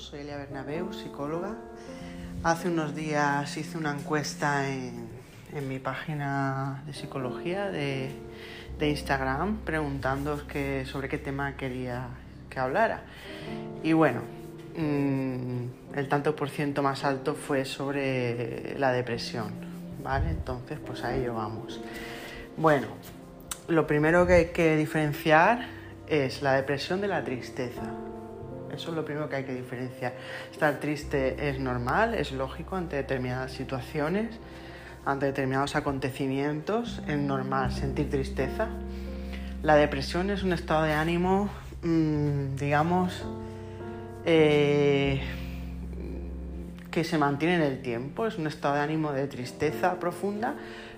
soy Elia Bernabeu, psicóloga. Hace unos días hice una encuesta en, mi página de psicología de, Instagram preguntando sobre qué tema quería que hablara. Y bueno, mm, el tanto por ciento más alto fue sobre la depresión, ¿vale? Entonces, pues a ello vamos. Bueno, lo primero que hay que diferenciar es la depresión de la tristeza. Eso es lo primero que hay que diferenciar. Estar triste es normal, es lógico ante determinadas situaciones, ante determinados acontecimientos, es normal sentir tristeza. La depresión es un estado de ánimo, mm, digamos, eh, que se mantiene en el tiempo, es un estado de ánimo de tristeza profunda,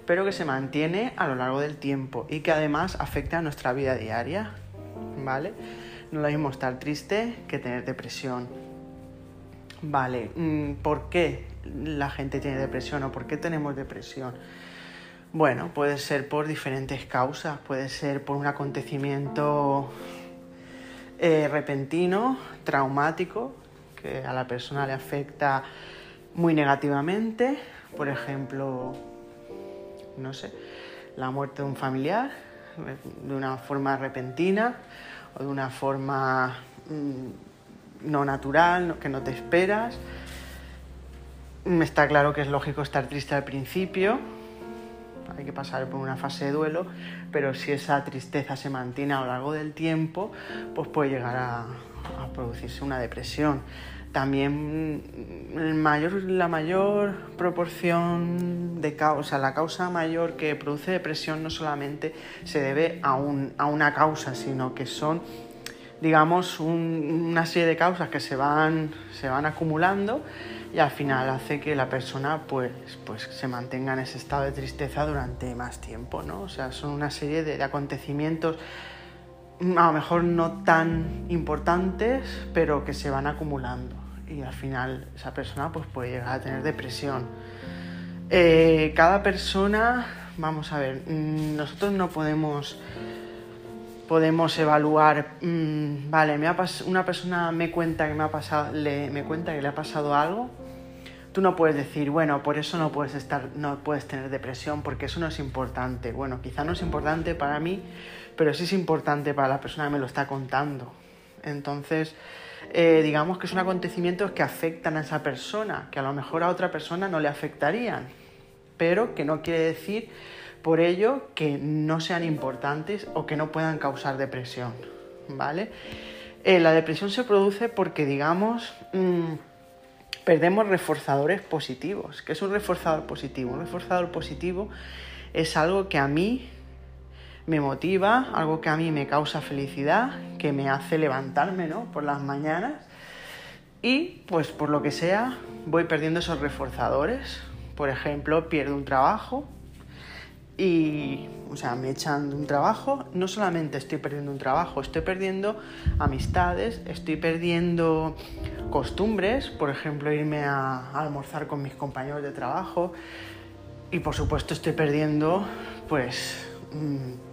pero que se mantiene a lo largo del tiempo y que además afecta a nuestra vida diaria, ¿vale? No lo mismo estar triste que tener depresión. Vale, mm, ¿por qué la gente tiene depresión o por qué tenemos depresión? Bueno, puede ser por diferentes causas, puede ser por un acontecimiento eh, repentino, traumático, que a la persona le afecta muy negativamente, por ejemplo, no sé, la muerte de un familiar de una forma repentina, o de una forma mm, no natural, que no te esperas. Está claro que es lógico estar triste al principio, hay que pasar por una fase de duelo, pero si esa tristeza se mantiene a lo largo del tiempo, pues puede llegar a producirse una depresión. También la mayor proporción de causa, la causa mayor que produce depresión no solamente se debe a, un, a una causa, sino que son, digamos, una serie de causas que se van, se van acumulando y al final hace que la persona pues, pues se mantenga en ese estado de tristeza durante más tiempo, ¿no? O sea, son una serie de acontecimientos a lo mejor no tan importantes, pero que se van acumulando y al final esa persona pues, puede llegar a tener depresión. Eh, cada persona, vamos a ver, mm, nosotros no podemos, podemos evaluar, mm, vale, me ha una persona me cuenta que me ha pasado, le, me cuenta que le ha pasado algo, tú no puedes decir, bueno, por eso no puedes estar, no puedes tener depresión, porque eso no es importante. Bueno, quizá no es importante para mí, pero sí es importante para la persona que me lo está contando. Entonces, eh, digamos que son acontecimientos que afectan a esa persona, que a lo mejor a otra persona no le afectarían, pero que no quiere decir por ello que no sean importantes o que no puedan causar depresión, ¿vale? Eh, la depresión se produce porque, digamos, mm, perdemos reforzadores positivos. ¿Qué es un reforzador positivo? Un reforzador positivo es algo que a mí me motiva, algo que a mí me causa felicidad, que me hace levantarme ¿no? por las mañanas y pues por lo que sea voy perdiendo esos reforzadores. Por ejemplo, pierdo un trabajo y, o sea, me echan de un trabajo. No solamente estoy perdiendo un trabajo, estoy perdiendo amistades, estoy perdiendo costumbres, por ejemplo, irme a, almorzar con mis compañeros de trabajo. Y por supuesto estoy perdiendo, pues, mm,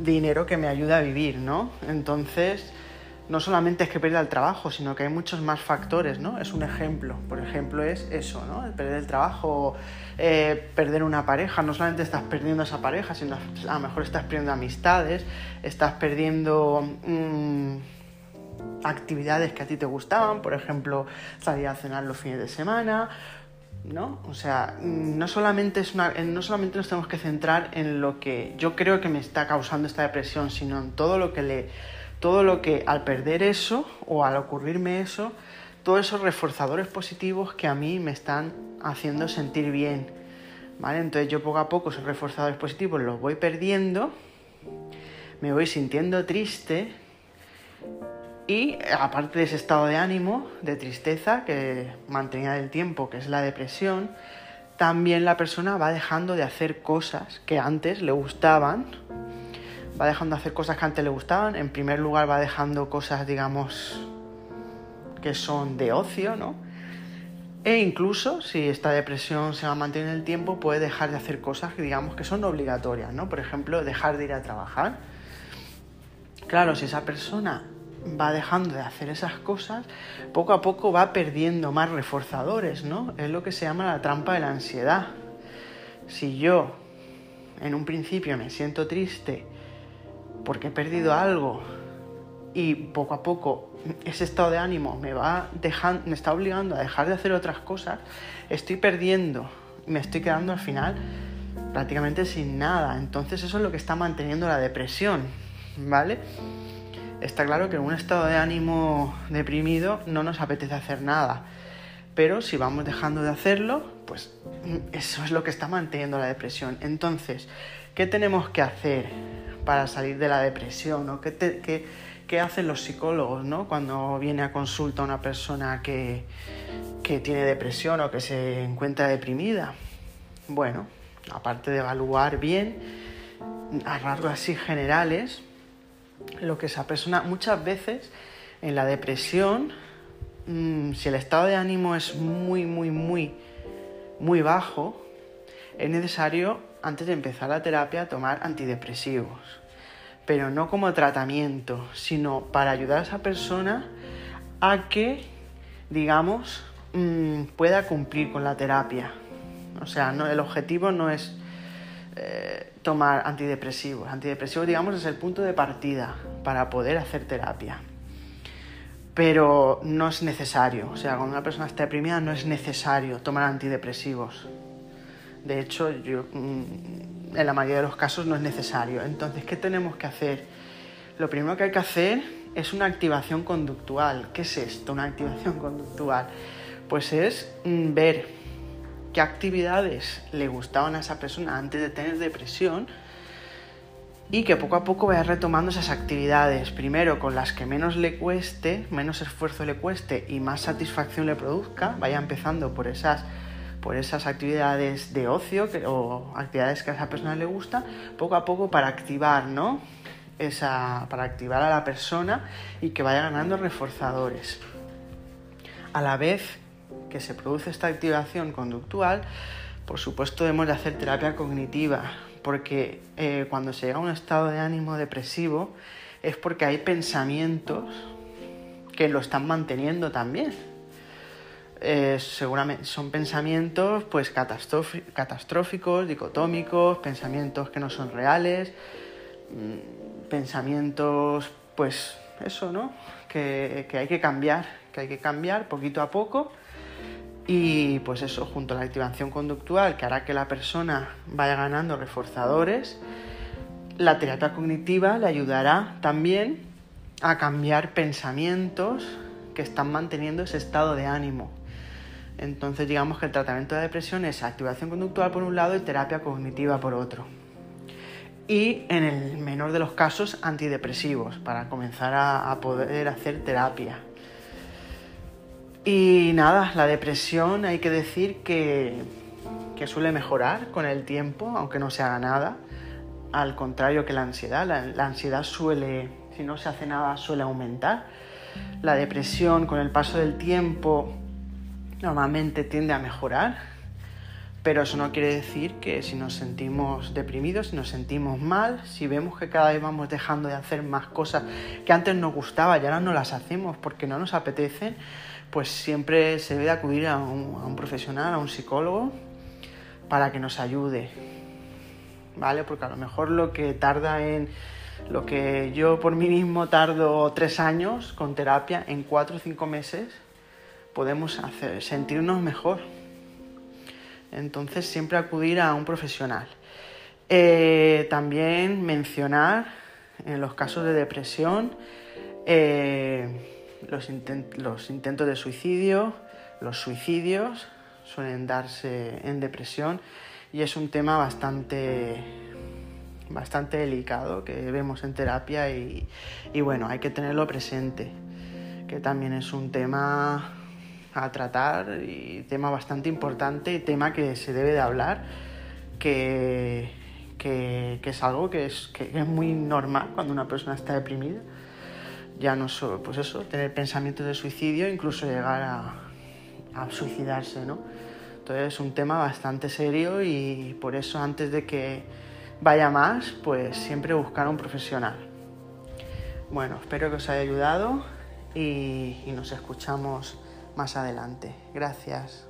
dinero que me ayuda a vivir, ¿no? Entonces, no solamente es que pierda el trabajo, sino que hay muchos más factores, ¿no? Es un ejemplo. Por ejemplo, es eso, ¿no? El perder el trabajo, eh, perder una pareja. No solamente estás perdiendo esa pareja, sino a lo mejor estás perdiendo amistades, estás perdiendo mm, actividades que a ti te gustaban, por ejemplo, salir a cenar los fines de semana ¿no? O sea, no solamente, es una, no solamente nos tenemos que centrar en lo que yo creo que me está causando esta depresión, sino en todo lo que le, todo lo que al perder eso o al ocurrirme eso, todos esos reforzadores positivos que a mí me están haciendo sentir bien, ¿vale? Entonces yo poco a poco esos reforzadores positivos los voy perdiendo, me voy sintiendo triste y aparte de ese estado de ánimo, de tristeza que mantenía del tiempo, que es la depresión, también la persona va dejando de hacer cosas que antes le gustaban, va dejando de hacer cosas que antes le gustaban, en primer lugar va dejando cosas, digamos, que son de ocio, ¿no? E incluso si esta depresión se va a mantener en el tiempo, puede dejar de hacer cosas que digamos que son obligatorias, ¿no? Por ejemplo, dejar de ir a trabajar. Claro, si esa persona va dejando de hacer esas cosas, poco a poco va perdiendo más reforzadores, ¿no? Es lo que se llama la trampa de la ansiedad. Si yo en un principio me siento triste porque he perdido algo y poco a poco ese estado de ánimo me va dejando, me está obligando a dejar de hacer otras cosas, estoy perdiendo, me estoy quedando al final prácticamente sin nada. Entonces eso es lo que está manteniendo la depresión, ¿vale? Está claro que en un estado de ánimo deprimido no nos apetece hacer nada, pero si vamos dejando de hacerlo, pues eso es lo que está manteniendo la depresión. Entonces, ¿qué tenemos que hacer para salir de la depresión? ¿O qué, qué, hacen los psicólogos ¿no? cuando viene a consulta una persona que, que tiene depresión o que se encuentra deprimida? Bueno, aparte de evaluar bien, a rasgos así generales, lo que esa persona muchas veces en la depresión, mm, si el estado de ánimo es muy, muy, muy, muy bajo, es necesario antes de empezar la terapia tomar antidepresivos, pero no como tratamiento, sino para ayudar a esa persona a que, digamos, mm, pueda cumplir con la terapia. O sea, no, el objetivo no es eh, tomar antidepresivos. Antidepresivos, digamos, es el punto de partida para poder hacer terapia. Pero no es necesario. O sea, cuando una persona está deprimida no es necesario tomar antidepresivos. De hecho, yo, mm, en la mayoría de los casos no es necesario. Entonces, ¿qué tenemos que hacer? Lo primero que hay que hacer es una activación conductual. ¿Qué es esto, una activación conductual? Pues es mm, ver qué actividades le gustaban a esa persona antes de tener depresión y que poco a poco vaya retomando esas actividades, primero con las que menos le cueste, menos esfuerzo le cueste y más satisfacción le produzca, vaya empezando por esas, por esas actividades de ocio o actividades que a esa persona le gusta, poco a poco para activar, ¿no? Esa, para activar a la persona y que vaya ganando reforzadores. A la vez que se produce esta activación conductual, por supuesto debemos de hacer terapia cognitiva, porque eh, cuando se llega a un estado de ánimo depresivo es porque hay pensamientos que lo están manteniendo también. Eh, seguramente son pensamientos pues catastróficos, dicotómicos, pensamientos que no son reales, mm, pensamientos pues eso, ¿no? Que, que hay que cambiar, que hay que cambiar poquito a poco y pues eso, junto a la activación conductual que hará que la persona vaya ganando reforzadores, la terapia cognitiva le ayudará también a cambiar pensamientos que están manteniendo ese estado de ánimo. Entonces digamos que el tratamiento de depresión es activación conductual por un lado y terapia cognitiva por otro. Y en el menor de los casos antidepresivos para comenzar a, a poder hacer terapia. Y nada, la depresión hay que decir que, suele mejorar con el tiempo, aunque no se haga nada. Al contrario que la ansiedad, la, ansiedad suele, si no se hace nada, suele aumentar. La depresión con el paso del tiempo normalmente tiende a mejorar, pero eso no quiere decir que si nos sentimos deprimidos, si nos sentimos mal, si vemos que cada vez vamos dejando de hacer más cosas que antes nos gustaba y ahora no las hacemos porque no nos apetecen, pues siempre se debe acudir a un, profesional, a un psicólogo, para que nos ayude, ¿vale? Porque a lo mejor lo que tarda en, lo que yo por mí mismo tardo tres años con terapia, en cuatro o cinco meses podemos sentirnos mejor. Entonces siempre acudir a un profesional. Eh, también mencionar en los casos de depresión, eh, los, intentos de suicidio, los suicidios suelen darse en depresión y es un tema bastante, bastante delicado que vemos en terapia y, bueno, hay que tenerlo presente, que también es un tema a tratar y tema bastante importante tema que se debe de hablar, que, es algo que es, que es muy normal cuando una persona está deprimida ya no solo, pues eso, tener pensamientos de suicidio, incluso llegar a, a suicidarse, ¿no? Entonces es un tema bastante serio y por eso antes de que vaya más, pues siempre buscar a un profesional. Bueno, espero que os haya ayudado y, y nos escuchamos más adelante. Gracias.